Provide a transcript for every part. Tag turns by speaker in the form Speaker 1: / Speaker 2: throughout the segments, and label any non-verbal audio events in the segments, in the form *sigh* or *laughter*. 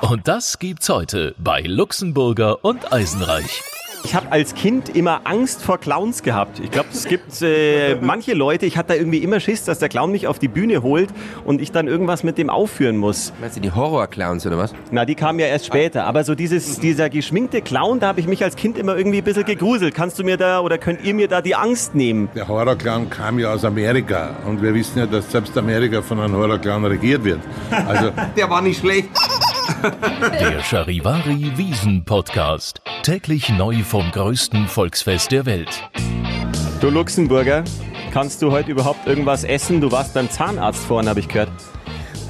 Speaker 1: Und das gibt's heute bei Luxemburger und Eisenreich.
Speaker 2: Ich habe als Kind immer Angst vor Clowns gehabt. Ich glaube, es gibt äh, *laughs* manche Leute, ich hatte da irgendwie immer Schiss, dass der Clown mich auf die Bühne holt und ich dann irgendwas mit dem aufführen muss.
Speaker 3: Meinst du die Horror-Clowns oder was?
Speaker 2: Na, die kamen ja erst später. Aber so dieses, dieser geschminkte Clown, da habe ich mich als Kind immer irgendwie ein bisschen gegruselt. Kannst du mir da oder könnt ihr mir da die Angst nehmen?
Speaker 4: Der Horrorclown kam ja aus Amerika und wir wissen ja, dass selbst Amerika von einem Horrorclown regiert wird. Also *laughs*
Speaker 3: Der war nicht schlecht.
Speaker 1: Der Charivari Wiesen Podcast. Täglich neu vom größten Volksfest der Welt.
Speaker 2: Du Luxemburger, kannst du heute überhaupt irgendwas essen? Du warst beim Zahnarzt vorhin, habe ich gehört.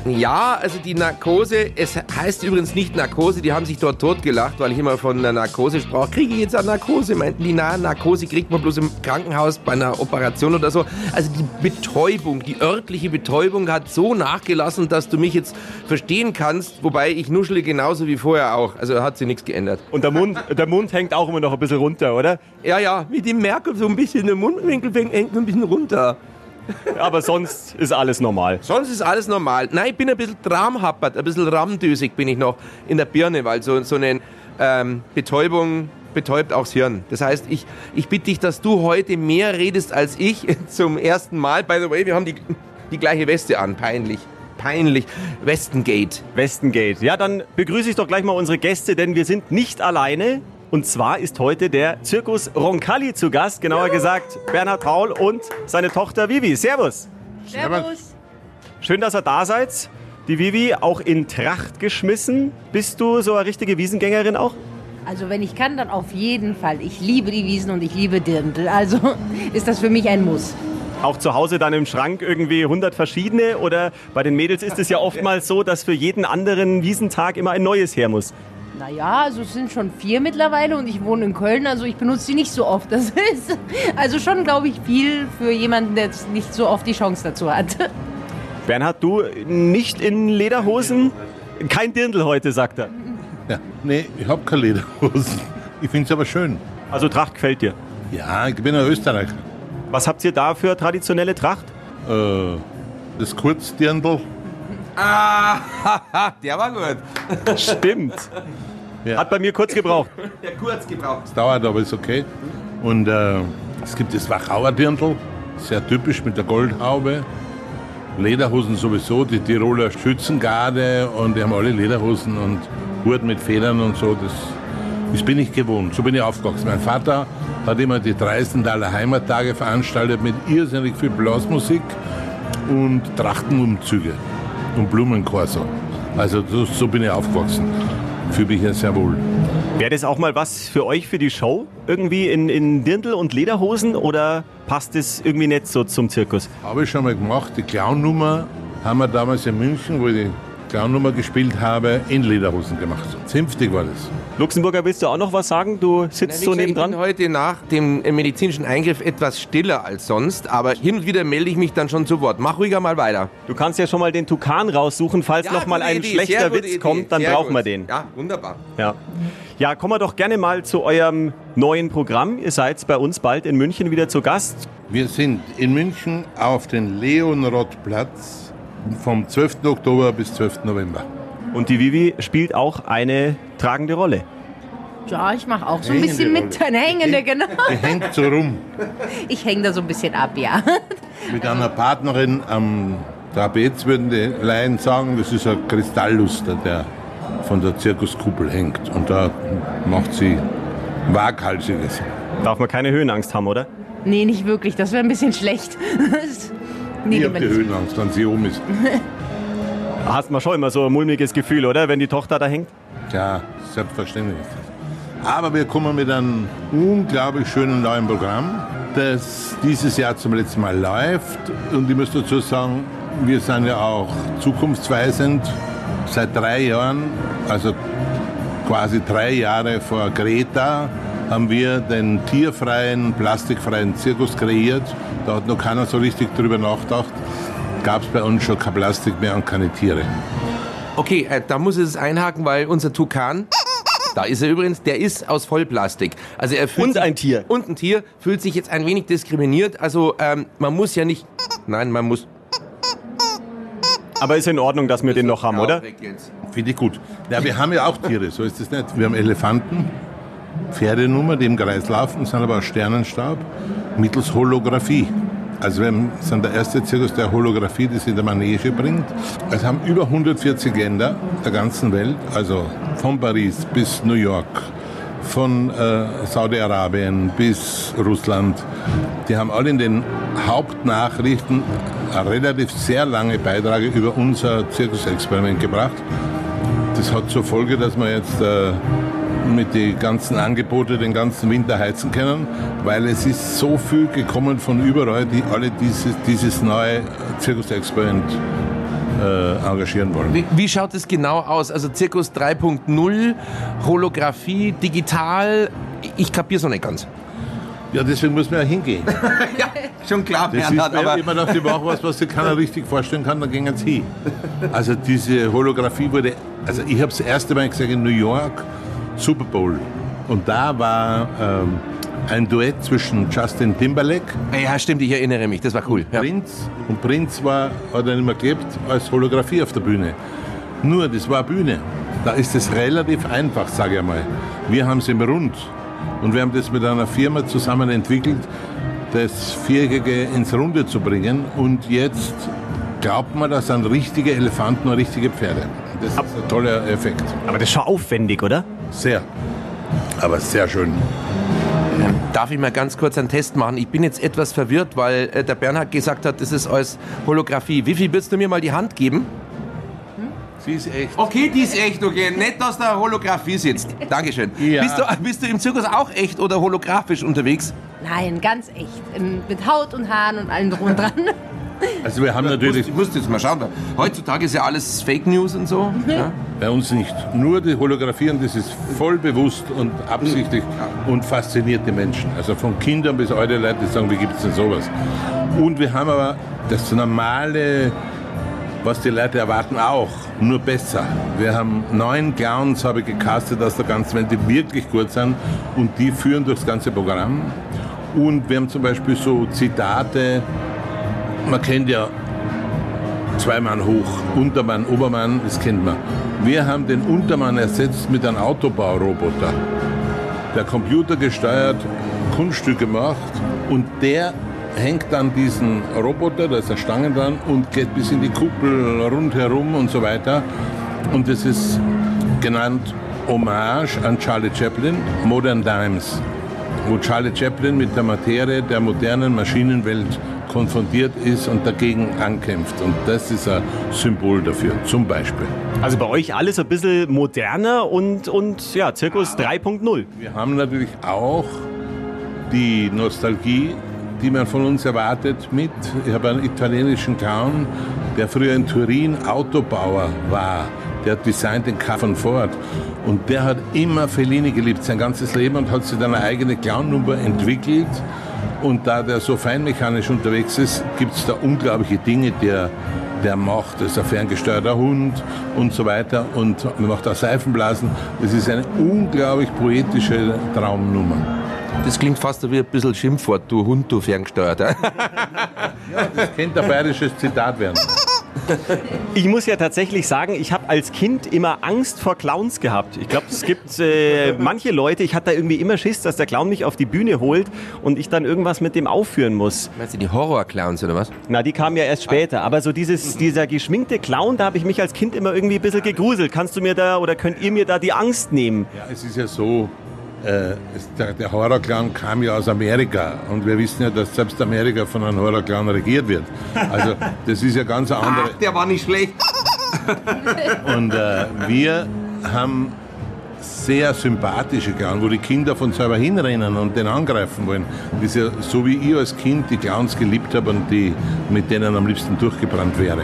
Speaker 3: Ja, also die Narkose, es heißt übrigens nicht Narkose, die haben sich dort totgelacht, weil ich immer von einer Narkose sprach. Kriege ich jetzt eine Narkose? Meinten die, na, Narkose kriegt man bloß im Krankenhaus bei einer Operation oder so. Also die Betäubung, die örtliche Betäubung hat so nachgelassen, dass du mich jetzt verstehen kannst, wobei ich nuschle genauso wie vorher auch. Also hat sich nichts geändert.
Speaker 2: Und der Mund, der Mund hängt auch immer noch ein bisschen runter, oder?
Speaker 3: Ja, ja, wie die Merkel so ein bisschen, der Mundwinkel hängt ein bisschen runter.
Speaker 2: Aber sonst ist alles normal.
Speaker 3: Sonst ist alles normal. Nein, ich bin ein bisschen tramhappert, ein bisschen ramdösig bin ich noch in der Birne, weil so, so eine ähm, Betäubung betäubt auch das Hirn. Das heißt, ich, ich bitte dich, dass du heute mehr redest als ich *laughs* zum ersten Mal. By the way, wir haben die, die gleiche Weste an. Peinlich. Peinlich. Westengate.
Speaker 2: Westengate. Ja, dann begrüße ich doch gleich mal unsere Gäste, denn wir sind nicht alleine. Und zwar ist heute der Zirkus Roncalli zu Gast, genauer gesagt Bernhard Paul und seine Tochter Vivi. Servus.
Speaker 5: Servus.
Speaker 2: Schön, dass ihr da seid. Die Vivi auch in Tracht geschmissen. Bist du so eine richtige Wiesengängerin auch?
Speaker 5: Also wenn ich kann, dann auf jeden Fall. Ich liebe die Wiesen und ich liebe Dirndl. Also *laughs* ist das für mich ein Muss.
Speaker 2: Auch zu Hause dann im Schrank irgendwie 100 verschiedene? Oder bei den Mädels ist es ja oftmals so, dass für jeden anderen Wiesentag immer ein neues her muss.
Speaker 5: Naja, also es sind schon vier mittlerweile und ich wohne in Köln, also ich benutze die nicht so oft. Das *laughs* ist also schon, glaube ich, viel für jemanden, der nicht so oft die Chance dazu hat.
Speaker 2: Bernhard, du nicht in Lederhosen? Kein Dirndl heute, sagt er.
Speaker 4: ja, nee, ich habe keine Lederhosen. Ich finde es aber schön.
Speaker 2: Also Tracht gefällt dir.
Speaker 4: Ja, ich bin ein Österreicher.
Speaker 2: Was habt ihr da für traditionelle Tracht?
Speaker 4: Äh, das Kurzdirndl.
Speaker 3: Ah, *laughs* der war gut. *laughs*
Speaker 2: Stimmt.
Speaker 4: Ja.
Speaker 2: Hat bei mir kurz gebraucht. *laughs*
Speaker 3: Der kurz gebraucht.
Speaker 4: Es dauert, aber ist okay. Und äh, es gibt das Wachauer Dirndl, sehr typisch mit der Goldhaube. Lederhosen sowieso, die Tiroler Schützengarde und die haben alle Lederhosen und Hut mit Federn und so. Das, das bin ich gewohnt, so bin ich aufgewachsen. Mein Vater hat immer die Dreistenthaler Heimattage veranstaltet mit irrsinnig viel Blasmusik und Trachtenumzüge und Blumenkorso. Also so, so bin ich aufgewachsen. Fühle mich ja sehr wohl.
Speaker 2: Wäre das auch mal was für euch für die Show? Irgendwie in, in Dirndl und Lederhosen oder passt das irgendwie nicht so zum Zirkus?
Speaker 4: Habe ich schon mal gemacht. Die Clownnummer haben wir damals in München, wo ich die Clownnummer gespielt habe, in Lederhosen gemacht. Zünftig war das.
Speaker 2: Luxemburger, willst du auch noch was sagen? Du sitzt so
Speaker 3: Ich
Speaker 2: nebendran.
Speaker 3: bin heute nach dem medizinischen Eingriff etwas stiller als sonst, aber hin und wieder melde ich mich dann schon zu Wort. Mach ruhiger mal weiter.
Speaker 2: Du kannst ja schon mal den Tukan raussuchen, falls noch mal ein
Speaker 3: Idee,
Speaker 2: schlechter Witz
Speaker 3: Idee,
Speaker 2: kommt, dann brauchen
Speaker 3: gut.
Speaker 2: wir den.
Speaker 3: Ja, wunderbar.
Speaker 2: Ja. ja, kommen wir doch gerne mal zu eurem neuen Programm. Ihr seid bei uns bald in München wieder zu Gast.
Speaker 4: Wir sind in München auf dem Leonrodplatz vom 12. Oktober bis 12. November.
Speaker 2: Und die Vivi spielt auch eine tragende Rolle.
Speaker 5: Ja, ich mache auch so ein
Speaker 4: Hängende
Speaker 5: bisschen mit.
Speaker 4: Rolle.
Speaker 5: Eine hängende, genau.
Speaker 4: Die hängt so rum
Speaker 5: Ich hänge da so ein bisschen ab, ja.
Speaker 4: mit einer Partnerin am Trapez, würden die Laien sagen. Das ist ein Kristallluster, der von der Zirkuskuppel hängt. Und da macht sie Waghalsiges.
Speaker 2: Darf man keine Höhenangst haben, oder?
Speaker 5: Nee, nicht wirklich. Das wäre ein bisschen schlecht. *laughs* nee,
Speaker 4: Ich habe die. Höhenangst, wenn sie oben ist.
Speaker 2: Da *laughs* hast man schon immer so ein mulmiges Gefühl, oder? Wenn die Tochter da hängt.
Speaker 4: Ja, selbstverständlich ist das. Aber wir kommen mit einem unglaublich schönen neuen Programm, das dieses Jahr zum letzten Mal läuft. Und ich muss dazu sagen, wir sind ja auch zukunftsweisend. Seit drei Jahren, also quasi drei Jahre vor Greta, haben wir den tierfreien, plastikfreien Zirkus kreiert. Da hat noch keiner so richtig drüber nachgedacht. Gab es bei uns schon kein Plastik mehr und keine Tiere.
Speaker 3: Okay, äh, da muss ich es einhaken, weil unser Tukan, da ist er übrigens, der ist aus Vollplastik. Also er fühlt
Speaker 2: Und
Speaker 3: sich,
Speaker 2: ein Tier.
Speaker 3: Und ein Tier fühlt sich jetzt ein wenig diskriminiert. Also ähm, man muss ja nicht, nein, man muss
Speaker 2: Aber ist in Ordnung, dass wir den noch haben, oder?
Speaker 4: Finde ich gut. Ja, wir haben ja auch Tiere, so ist es nicht. Wir haben Elefanten, Pferdenummer, die im Kreis laufen, sind aber aus Sternenstaub, mittels Holographie. Also wir sind der erste Zirkus, der Holographie das in der Manege bringt. Es haben über 140 Länder der ganzen Welt, also von Paris bis New York, von äh, Saudi-Arabien bis Russland. Die haben alle in den Hauptnachrichten relativ sehr lange Beiträge über unser Zirkusexperiment gebracht. Das hat zur Folge, dass wir jetzt äh, mit den ganzen Angeboten den ganzen Winter heizen können, weil es ist so viel gekommen von überall, die alle dieses, dieses neue Zirkusexperiment äh, engagieren wollen.
Speaker 3: Wie, wie schaut es genau aus? Also Zirkus 3.0, Holographie, digital. Ich kapiere es noch nicht ganz.
Speaker 4: Ja, deswegen muss man ja hingehen. *laughs*
Speaker 3: ja, schon klar,
Speaker 4: Das ist, wenn man dachte, ich mache was, was sich keiner richtig vorstellen kann, dann gehen sie hin. Also diese Holographie wurde, also ich habe das erste Mal gesehen in New York, Super Bowl. Und da war ähm, ein Duett zwischen Justin Timberlake
Speaker 3: Ja, stimmt, ich erinnere mich, das war cool. Ja.
Speaker 4: Prinz. Und Prinz war, hat er nicht mehr gelebt, als Holographie auf der Bühne. Nur, das war eine Bühne. Da ist es relativ einfach, sage ich einmal. Wir haben es im Rund. Und wir haben das mit einer Firma zusammen entwickelt, das Viereckige ins Runde zu bringen. Und jetzt glaubt man, das sind richtige Elefanten und richtige Pferde. Das ist ein toller Effekt.
Speaker 2: Aber das ist schon aufwendig, oder?
Speaker 4: Sehr. Aber sehr schön.
Speaker 3: Darf ich mal ganz kurz einen Test machen? Ich bin jetzt etwas verwirrt, weil äh, der Bernhard gesagt hat, das ist als Holographie. Wie viel willst du mir mal die Hand geben?
Speaker 4: Sie ist echt.
Speaker 3: Okay, die ist echt, okay. Nett, dass da Holographie sitzt. Dankeschön.
Speaker 4: Ja.
Speaker 3: Bist, du, bist du im Zirkus auch echt oder holographisch unterwegs?
Speaker 5: Nein, ganz echt. Ähm, Mit Haut und Haaren und allem drum und dran. *laughs*
Speaker 4: Also wir haben natürlich
Speaker 3: Ich muss jetzt mal schauen. Heutzutage ist ja alles Fake News und so. Ja.
Speaker 4: Bei uns nicht. Nur die Holographie und das ist voll bewusst und absichtlich und fasziniert die Menschen. Also von Kindern bis alte Leute, die sagen, wie gibt es denn sowas? Und wir haben aber das normale, was die Leute erwarten, auch, nur besser. Wir haben neun Clowns, habe ich gecastet aus der ganzen Welt, die wirklich gut sind und die führen durchs ganze Programm. Und wir haben zum Beispiel so Zitate, man kennt ja zwei Mann hoch, Untermann, Obermann, das kennt man. Wir haben den Untermann ersetzt mit einem Autobauroboter, der computergesteuert Kunststücke macht und der hängt dann diesen Roboter, da ist eine Stange dran und geht bis in die Kuppel rundherum und so weiter. Und das ist genannt Hommage an Charlie Chaplin, Modern Times, wo Charlie Chaplin mit der Materie der modernen Maschinenwelt konfrontiert ist und dagegen ankämpft. Und das ist ein Symbol dafür, zum Beispiel.
Speaker 2: Also bei euch alles ein bisschen moderner und, und ja, Zirkus 3.0.
Speaker 4: Wir haben natürlich auch die Nostalgie, die man von uns erwartet, mit. Ich habe einen italienischen Clown, der früher in Turin Autobauer war. Der hat designt den von Ford. Und der hat immer Fellini geliebt, sein ganzes Leben, und hat sich dann eine eigene Clownnummer entwickelt. Und da der so feinmechanisch unterwegs ist, gibt es da unglaubliche Dinge, die er, der macht. Das ist ein ferngesteuerter Hund und so weiter. Und man macht auch Seifenblasen. Das ist eine unglaublich poetische Traumnummer.
Speaker 3: Das klingt fast wie ein bisschen Schimpfwort, du Hund, du ferngesteuerter.
Speaker 4: Das könnte ein bayerisches Zitat werden.
Speaker 2: Ich muss ja tatsächlich sagen, ich habe als Kind immer Angst vor Clowns gehabt. Ich glaube, es gibt äh, manche Leute, ich hatte da irgendwie immer Schiss, dass der Clown mich auf die Bühne holt und ich dann irgendwas mit dem aufführen muss.
Speaker 3: Meinst du die Horror-Clowns oder was?
Speaker 2: Na, die kamen ja erst später. Aber so dieses, dieser geschminkte Clown, da habe ich mich als Kind immer irgendwie ein bisschen gegruselt. Kannst du mir da oder könnt ihr mir da die Angst nehmen?
Speaker 4: Ja, es ist ja so, äh, der, der Horrorclown kam ja aus Amerika und wir wissen ja, dass selbst Amerika von einem Horrorclown regiert wird. Also das ist ja ganz eine andere.
Speaker 3: der war nicht schlecht. *laughs*
Speaker 4: Und äh, wir haben sehr sympathische Clowns, wo die Kinder von selber hinrennen und den angreifen wollen. Das ist ja so wie ich als Kind die Clowns geliebt habe und die, mit denen am liebsten durchgebrannt wäre.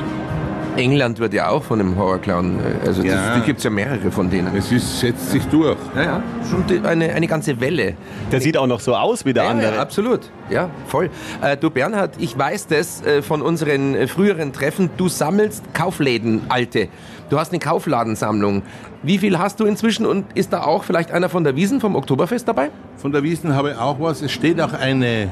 Speaker 3: England wird ja auch von einem Horrorclown, äh, also
Speaker 4: Ja.
Speaker 3: das, da gibt es ja mehrere von denen.
Speaker 4: Es ist, setzt sich durch.
Speaker 3: Ja, ja, schon die, eine, eine ganze Welle.
Speaker 2: Der sieht auch noch so aus wie der
Speaker 3: Ja,
Speaker 2: andere.
Speaker 3: ja, absolut. Ja, voll. Äh, du Bernhard, ich weiß das äh, von unseren äh, früheren Treffen. Du sammelst Kaufläden, alte. Du hast eine Kaufladensammlung. Wie viel hast du inzwischen und ist da auch vielleicht einer von der Wiesen vom Oktoberfest dabei?
Speaker 4: Von der Wiesen habe ich auch was. Es steht auch eine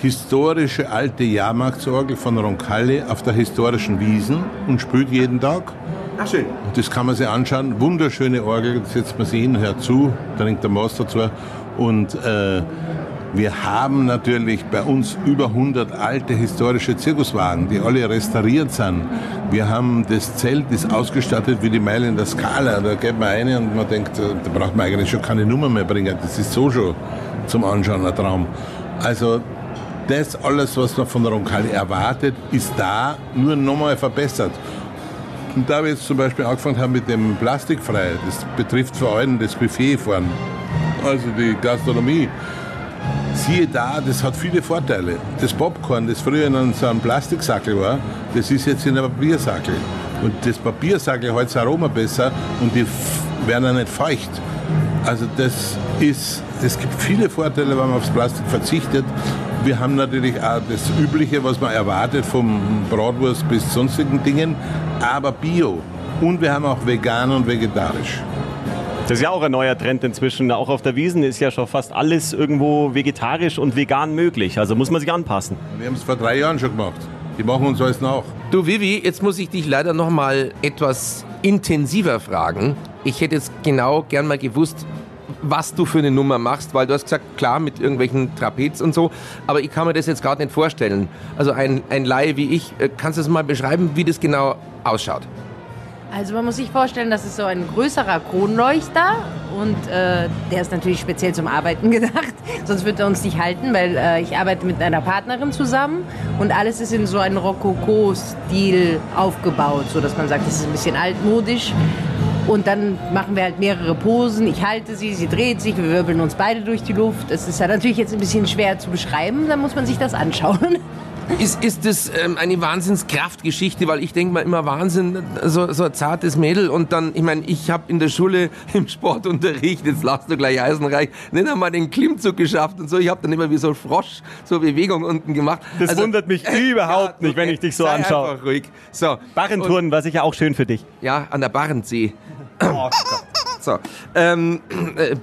Speaker 4: historische alte Jahrmarktsorgel von Roncalli auf der historischen Wiesen und spielt jeden Tag.
Speaker 3: Ach schön.
Speaker 4: Und das kann man sich anschauen. Wunderschöne Orgel, da setzt man sich hin, hört zu, trinkt der Maß dazu. Und äh, wir haben natürlich bei uns über 100 alte historische Zirkuswagen, die alle restauriert sind. Wir haben das Zelt ist ausgestattet wie die Meile in der Skala. Da geht man rein und man denkt, äh, da braucht man eigentlich schon keine Nummer mehr bringen. Das ist so schon zum Anschauen ein Traum. Also das alles, was man von Roncalli erwartet, ist da nur nochmal verbessert. Und da wir jetzt zum Beispiel angefangen haben mit dem Plastikfrei, das betrifft vor allem das Buffet vorn, also die Gastronomie, siehe da, das hat viele Vorteile. Das Popcorn, das früher in so einem Plastiksackel war, das ist jetzt in einem Papiersackel. Und das Papiersackel hält das Aroma besser und die werden auch nicht feucht. Also das ist, es gibt viele Vorteile, wenn man aufs Plastik verzichtet. Wir haben natürlich auch das Übliche, was man erwartet, vom Bratwurst bis sonstigen Dingen, aber Bio. Und wir haben auch vegan und vegetarisch.
Speaker 2: Das ist ja auch ein neuer Trend inzwischen. Auch auf der Wiesen ist ja schon fast alles irgendwo vegetarisch und vegan möglich. Also muss man sich anpassen.
Speaker 4: Wir haben es vor drei Jahren schon gemacht. Die machen uns alles nach.
Speaker 3: Du Vivi, jetzt muss ich dich leider noch mal etwas intensiver fragen. Ich hätte jetzt genau gern mal gewusst, was du für eine Nummer machst, weil du hast gesagt, klar, mit irgendwelchen Trapez und so, aber ich kann mir das jetzt gerade nicht vorstellen. Also ein, ein Laie wie ich, äh, kannst du das mal beschreiben, wie das genau ausschaut?
Speaker 5: Also man muss sich vorstellen, das ist so ein größerer Kronleuchter und äh, der ist natürlich speziell zum Arbeiten *laughs* gedacht, sonst wird er uns nicht halten, weil äh, ich arbeite mit einer Partnerin zusammen und alles ist in so einem Rokoko-Stil aufgebaut, so dass man sagt, das ist ein bisschen altmodisch. Und dann machen wir halt mehrere Posen. Ich halte sie, sie dreht sich, wir wirbeln uns beide durch die Luft. Es ist ja natürlich jetzt ein bisschen schwer zu beschreiben, dann muss man sich das anschauen. *laughs*
Speaker 3: Ist, ist das ähm, eine Wahnsinnskraftgeschichte, weil ich denke mal immer Wahnsinn, so, so ein zartes Mädel und dann, ich meine, ich habe in der Schule *laughs* im Sportunterricht, jetzt lachst du gleich Eisenreich, nicht einmal den Klimmzug geschafft und so, ich habe dann immer wie so ein Frosch so Bewegung unten gemacht.
Speaker 2: Das wundert mich *laughs* überhaupt nicht, wenn ich dich so
Speaker 3: sei
Speaker 2: anschaue.
Speaker 3: Einfach ruhig. So. Und,
Speaker 2: Barrentouren war sicher auch schön für dich.
Speaker 3: ja, an der Barentssee. So, ähm, äh,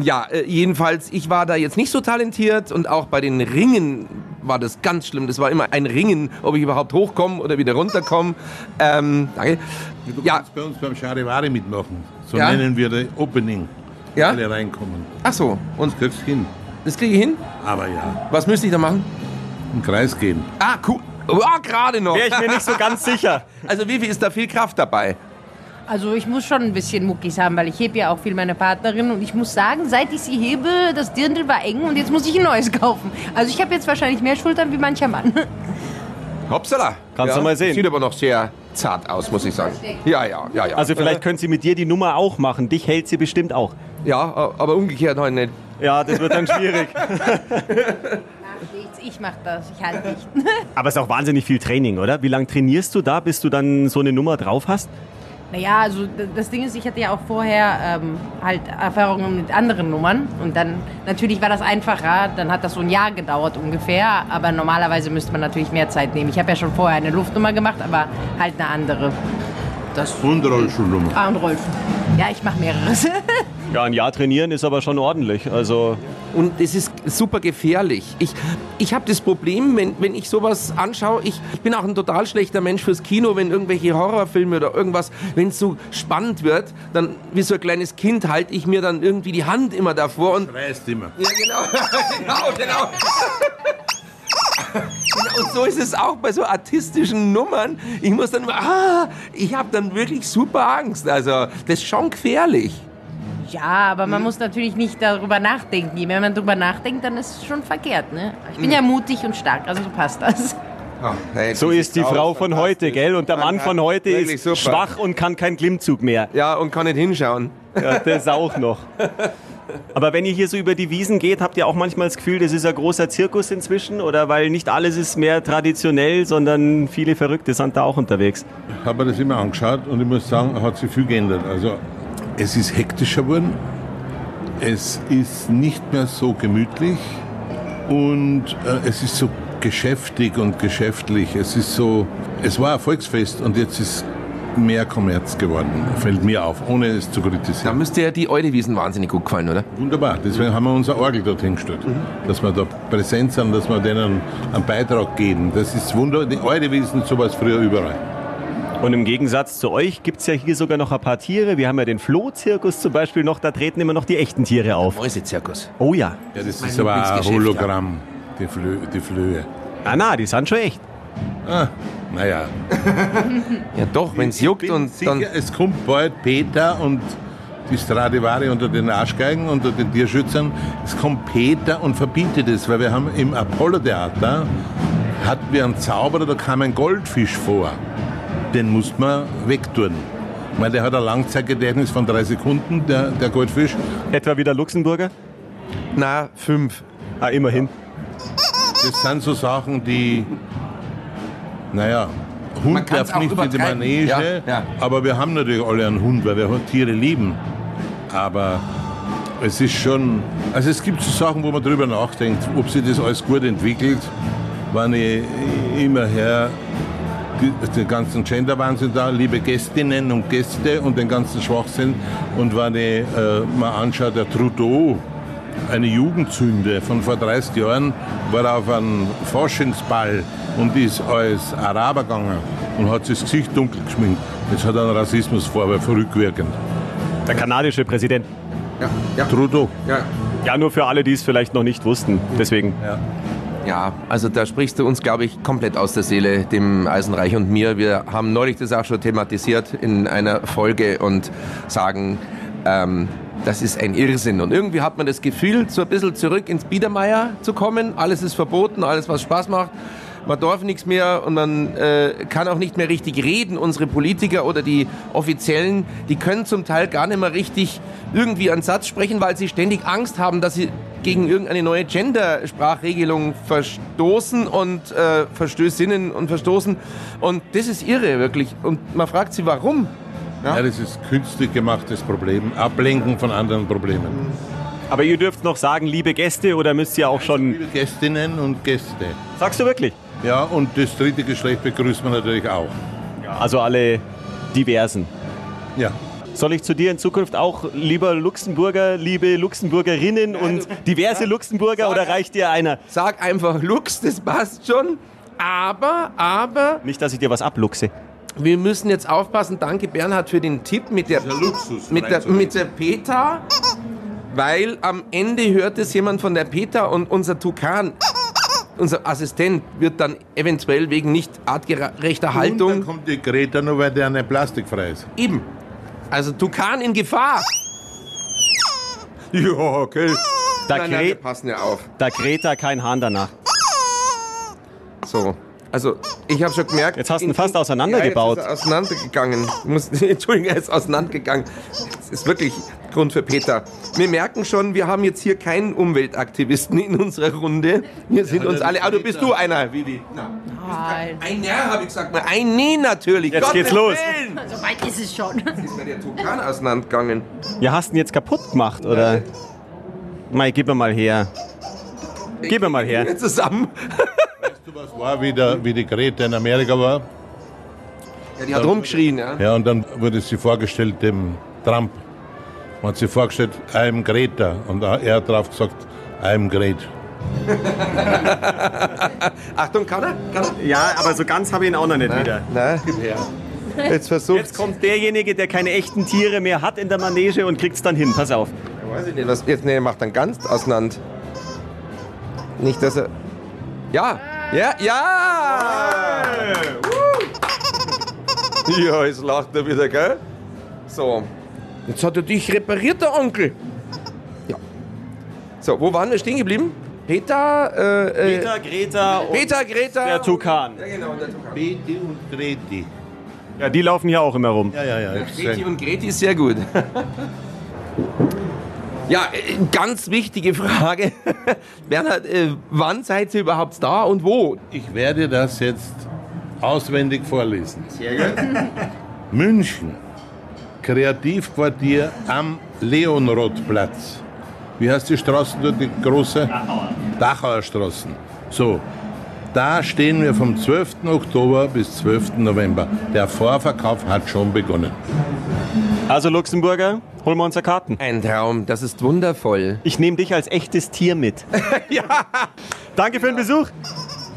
Speaker 3: ja, äh, jedenfalls, ich war da jetzt nicht so talentiert und auch bei den Ringen war das ganz schlimm. Das war immer ein Ringen, ob ich überhaupt hochkomme oder wieder runterkomme. Ähm, danke.
Speaker 4: Du
Speaker 3: Ja.
Speaker 4: kannst bei uns beim Charivari mitmachen. So
Speaker 3: Ja.
Speaker 4: nennen wir das Opening.
Speaker 3: Ja?
Speaker 4: Alle reinkommen.
Speaker 3: Ach so, und
Speaker 4: Das kriegst du hin.
Speaker 3: das kriege ich hin?
Speaker 4: Aber ja,
Speaker 3: Was müsste ich da machen?
Speaker 4: im Kreis gehen.
Speaker 3: Ah, cool. Oh, gerade noch.
Speaker 2: Wäre ich mir nicht so ganz sicher.
Speaker 3: Also wie viel ist da viel Kraft dabei?
Speaker 5: Also ich muss schon ein bisschen Muckis haben, weil ich hebe ja auch viel meine Partnerin und ich muss sagen, seit ich sie hebe, das Dirndl war eng und jetzt muss ich ein neues kaufen. Also ich habe jetzt wahrscheinlich mehr Schultern wie mancher Mann. *laughs*
Speaker 3: Hoppsala.
Speaker 2: Kannst du mal sehen.
Speaker 3: Sieht aber noch sehr zart aus, muss ich sagen. Ja, ja, ja, ja.
Speaker 2: Also vielleicht können sie mit dir die Nummer auch machen. Dich hält sie bestimmt auch.
Speaker 3: Ja, aber umgekehrt heute nicht.
Speaker 2: Ja, das wird dann schwierig. *laughs*
Speaker 5: Nichts, ich mach das, ich halte nicht.
Speaker 2: Aber es ist auch wahnsinnig viel Training, oder? Wie lange trainierst du da, bis du dann so eine Nummer drauf hast?
Speaker 5: Naja, also das Ding ist, ich hatte ja auch vorher ähm, halt Erfahrungen mit anderen Nummern und dann natürlich war das einfacher, dann hat das so ein Jahr gedauert ungefähr, aber normalerweise müsste man natürlich mehr Zeit nehmen. Ich habe ja schon vorher eine Luftnummer gemacht, aber halt eine andere. Das
Speaker 4: Und Rollstuhlnummer.
Speaker 5: Ah, und Rolfen. Ja, ich mache mehreres. *laughs*
Speaker 2: Ja, ein Jahr trainieren ist aber schon ordentlich. Also
Speaker 3: Und es ist super gefährlich. Ich, ich habe das Problem, wenn, wenn ich sowas anschaue, ich, ich bin auch ein total schlechter Mensch fürs Kino, wenn irgendwelche Horrorfilme oder irgendwas, wenn es so spannend wird, dann wie so ein kleines Kind halte ich mir dann irgendwie die Hand immer davor und
Speaker 4: Reißt immer.
Speaker 3: Ja, genau. *laughs* genau, genau. *laughs* Und so ist es auch bei so artistischen Nummern. Ich muss dann ah, ich habe dann wirklich super Angst. Also, das ist schon gefährlich.
Speaker 5: Ja, aber man muss natürlich nicht darüber nachdenken. Je mehr man darüber nachdenkt, dann ist es schon verkehrt. Ne? Ich bin ja mutig und stark, also so passt das.
Speaker 2: so ist die Frau von heute, gell? Und der Mann von heute ist
Speaker 3: super.
Speaker 2: schwach und kann keinen Klimmzug mehr.
Speaker 3: Ja, und kann nicht hinschauen.
Speaker 2: Ja, das auch noch. *laughs* Aber wenn ihr hier so über die Wiesen geht, habt ihr auch manchmal das Gefühl, das ist ein großer Zirkus inzwischen? Oder weil nicht alles ist mehr traditionell, sondern viele Verrückte sind da auch unterwegs?
Speaker 4: Ich habe mir das immer angeschaut und ich muss sagen, hat sich viel geändert. Also es ist hektischer geworden, es ist nicht mehr so gemütlich und äh, es ist so geschäftig und geschäftlich. Es ist so, es war ein Volksfest und jetzt ist mehr Kommerz geworden, fällt mir auf, ohne es zu
Speaker 3: Da
Speaker 4: kritisieren.
Speaker 3: müsste ja die Eudewiesen wahnsinnig gut gefallen, oder?
Speaker 4: Wunderbar, deswegen haben wir unser Orgel dort hingestellt, dass wir da präsent sind, dass wir denen einen Beitrag geben. Das ist wunderbar, die Eure wissen sowas früher überall.
Speaker 2: Und im Gegensatz zu euch gibt es ja hier sogar noch ein paar Tiere. Wir haben ja den Flohzirkus zum Beispiel noch, da treten immer noch die echten Tiere auf.
Speaker 3: Mäusezirkus.
Speaker 2: Oh ja.
Speaker 4: Ja, das
Speaker 3: mein
Speaker 4: ist aber ein Hologramm, die, Flö die Flöhe.
Speaker 2: Ah na, die sind schon echt.
Speaker 4: Ah, naja.
Speaker 3: Ja doch, wenn es juckt und
Speaker 4: sicher,
Speaker 3: dann...
Speaker 4: es kommt bald Peter und die Stradivari unter den Arschgeigen, unter den Tierschützern. Es kommt Peter und verbietet es, weil wir haben im Apollo-Theater hatten wir einen Zauberer, da kam ein Goldfisch vor. Den musste man wegtun. Ich meine, der hat ein Langzeitgedächtnis von drei Sekunden, der, der Goldfisch.
Speaker 2: Etwa wie der Luxemburger.
Speaker 3: Na, fünf.
Speaker 2: Ah, immerhin.
Speaker 4: Das sind so Sachen, die, naja, Hund
Speaker 3: Man
Speaker 4: darf nicht in die. Manege,
Speaker 3: Ja, ja.
Speaker 4: aber wir haben natürlich alle einen Hund, weil wir Tiere lieben. Aber es ist schon, also es gibt so Sachen, wo man drüber nachdenkt, ob sich das alles gut entwickelt, wenn ich immer her den ganzen Gender-Wahnsinn da, liebe Gästinnen und Gäste und den ganzen Schwachsinn. Und wenn ich äh, mal anschaue, der Trudeau, eine Jugendsünde von vor 30 Jahren, war auf einem Faschingsball und ist als Araber gegangen und hat sich das Gesicht dunkel geschminkt. Jetzt hat er einen Rassismusvorwurf rückwirkend.
Speaker 2: Der kanadische Präsident.
Speaker 3: Ja, ja,
Speaker 4: Trudeau.
Speaker 3: ja.
Speaker 2: Ja, nur für alle, die es vielleicht noch nicht wussten. Deswegen.
Speaker 3: Ja, also da sprichst du uns, glaube ich, komplett aus der Seele, dem Eisenreich und mir. Wir haben neulich das auch schon thematisiert in einer Folge und sagen, ähm, das ist ein Irrsinn. Und irgendwie hat man das Gefühl, so ein bisschen zurück ins Biedermeier zu kommen. Alles ist verboten, alles, was Spaß macht. Man darf nichts mehr und man äh, kann auch nicht mehr richtig reden. Unsere Politiker oder die Offiziellen, die können zum Teil gar nicht mehr richtig irgendwie einen Satz sprechen, weil sie ständig Angst haben, dass sie gegen irgendeine neue Gender-Sprachregelung verstoßen und äh, verstößinnen und verstoßen. Und das ist irre, wirklich. Und man fragt sie, warum?
Speaker 4: Ja, das ist künstlich gemachtes Problem. Ablenken von anderen Problemen.
Speaker 2: Aber ihr dürft noch sagen, liebe Gäste, oder müsst ihr auch schon.
Speaker 4: Liebe Gästinnen und Gäste.
Speaker 2: Sagst du wirklich?
Speaker 4: Ja, und das dritte Geschlecht begrüßt man natürlich auch.
Speaker 2: Also alle diversen.
Speaker 4: Ja.
Speaker 2: Soll ich zu dir in Zukunft auch lieber Luxemburger, liebe Luxemburgerinnen und diverse Luxemburger oder reicht dir einer?
Speaker 3: Sag einfach Lux, das passt schon. Aber, aber,
Speaker 2: Nicht, dass ich dir was abluchse.
Speaker 3: Wir müssen jetzt aufpassen. Danke Bernhard für den Tipp mit der,
Speaker 4: Luxus.
Speaker 3: mit der, mit der Peter. Weil am Ende hört es jemand von der Peter und unser Tukan, unser Assistent, wird dann eventuell wegen nicht artgerechter
Speaker 4: Und dann
Speaker 3: Haltung
Speaker 4: kommt die Greta nur, weil der eine plastikfrei ist.
Speaker 3: eben. Also Tukan in Gefahr. Ja, okay.
Speaker 2: Da,
Speaker 3: Nein, nein, wir passen ja auf.
Speaker 2: da da kein Hahn danach.
Speaker 3: So. Also, ich habe schon gemerkt.
Speaker 2: Jetzt hast du ihn fast auseinandergebaut.
Speaker 3: Ja, jetzt ist er auseinandergegangen. Muss, *laughs* Entschuldigung, er ist auseinandergegangen. Das ist wirklich Grund für Peter. Wir merken schon, wir haben jetzt hier keinen Umweltaktivisten in unserer Runde. Wir sind uns alle. Ah, du bist du einer, Vivi. Na,
Speaker 5: Nein.
Speaker 3: ein Nerr, habe ich gesagt. Ein Nee natürlich.
Speaker 2: Jetzt
Speaker 3: Gottes
Speaker 2: geht's los.
Speaker 3: Willen.
Speaker 5: So weit ist es schon.
Speaker 3: Ist mir der Tukan auseinandergegangen.
Speaker 2: Ja, hast du ihn jetzt kaputt gemacht, oder? Mai, gib mir mal her. Gib mir mal her.
Speaker 3: Zusammen.
Speaker 4: Was war, wie, der, wie die Greta in Amerika war?
Speaker 3: Ja, die hat rumgeschrien, ja.
Speaker 4: Ja, und dann wurde sie vorgestellt dem Trump. Man hat sie vorgestellt, I'm Greta. Und er hat darauf gesagt, I'm great. *laughs*
Speaker 3: Achtung, kann er? Kann er?
Speaker 2: Ja, aber so ganz habe ich ihn auch noch nicht wieder.
Speaker 3: Na, jetzt versucht.
Speaker 2: Jetzt kommt derjenige, der keine echten Tiere mehr hat in der Manege und kriegt's dann hin. Pass auf.
Speaker 3: Weiß ich nicht, was jetzt nee, er macht dann ganz auseinander. Nicht, dass er. Ja! Ja! Ja! Ja, jetzt lacht er wieder, gell? So. Jetzt hat er dich repariert, der Onkel. Ja. So, wo waren wir stehen geblieben? Peter, äh, äh,
Speaker 2: Peter, Greta und
Speaker 3: Peter, Greta.
Speaker 2: der Tukan.
Speaker 3: Ja, genau, der Tukan.
Speaker 4: Beti und Greti.
Speaker 2: Ja, die laufen hier auch immer rum.
Speaker 4: Ja, ja, ja.
Speaker 3: Greti
Speaker 4: sag-
Speaker 3: und Greti ist sehr gut. *laughs* Ja, äh, ganz wichtige Frage. *laughs* Bernhard, äh, wann seid ihr überhaupt da und wo?
Speaker 4: Ich werde das jetzt auswendig vorlesen. Sehr gut. München, Kreativquartier am Leonrodplatz. Wie heißt die Straße dort, die große? Dachauer. Dachauer Straßen. So, Da stehen wir vom 12. Oktober bis 12. November. Der Vorverkauf hat schon begonnen.
Speaker 2: Also Luxemburger, holen wir uns Karten.
Speaker 3: Ein Traum, das ist wundervoll.
Speaker 2: Ich nehme dich als echtes Tier mit. *laughs*
Speaker 3: ja.
Speaker 2: Danke für den Besuch.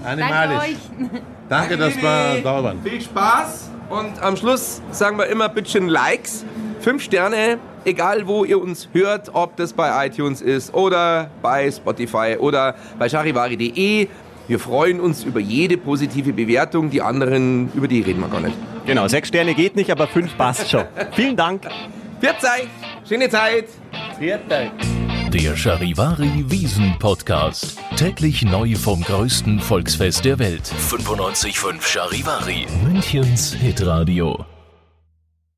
Speaker 4: Animalisch.
Speaker 5: Danke euch.
Speaker 4: Danke, dass wir da waren.
Speaker 3: Viel Spaß und am Schluss sagen wir immer bisschen Likes. Fünf Sterne, egal wo ihr uns hört, ob das bei iTunes ist oder bei Spotify oder bei charivari.de. Wir freuen uns über jede positive Bewertung. Die anderen, über die reden wir gar nicht.
Speaker 2: Genau, sechs Sterne geht nicht, aber fünf passt schon. Vielen Dank.
Speaker 3: Euch, schöne Zeit.
Speaker 1: Der Charivari Wiesen Podcast. Täglich neu vom größten Volksfest der Welt. 95.5 Charivari. Münchens Hitradio.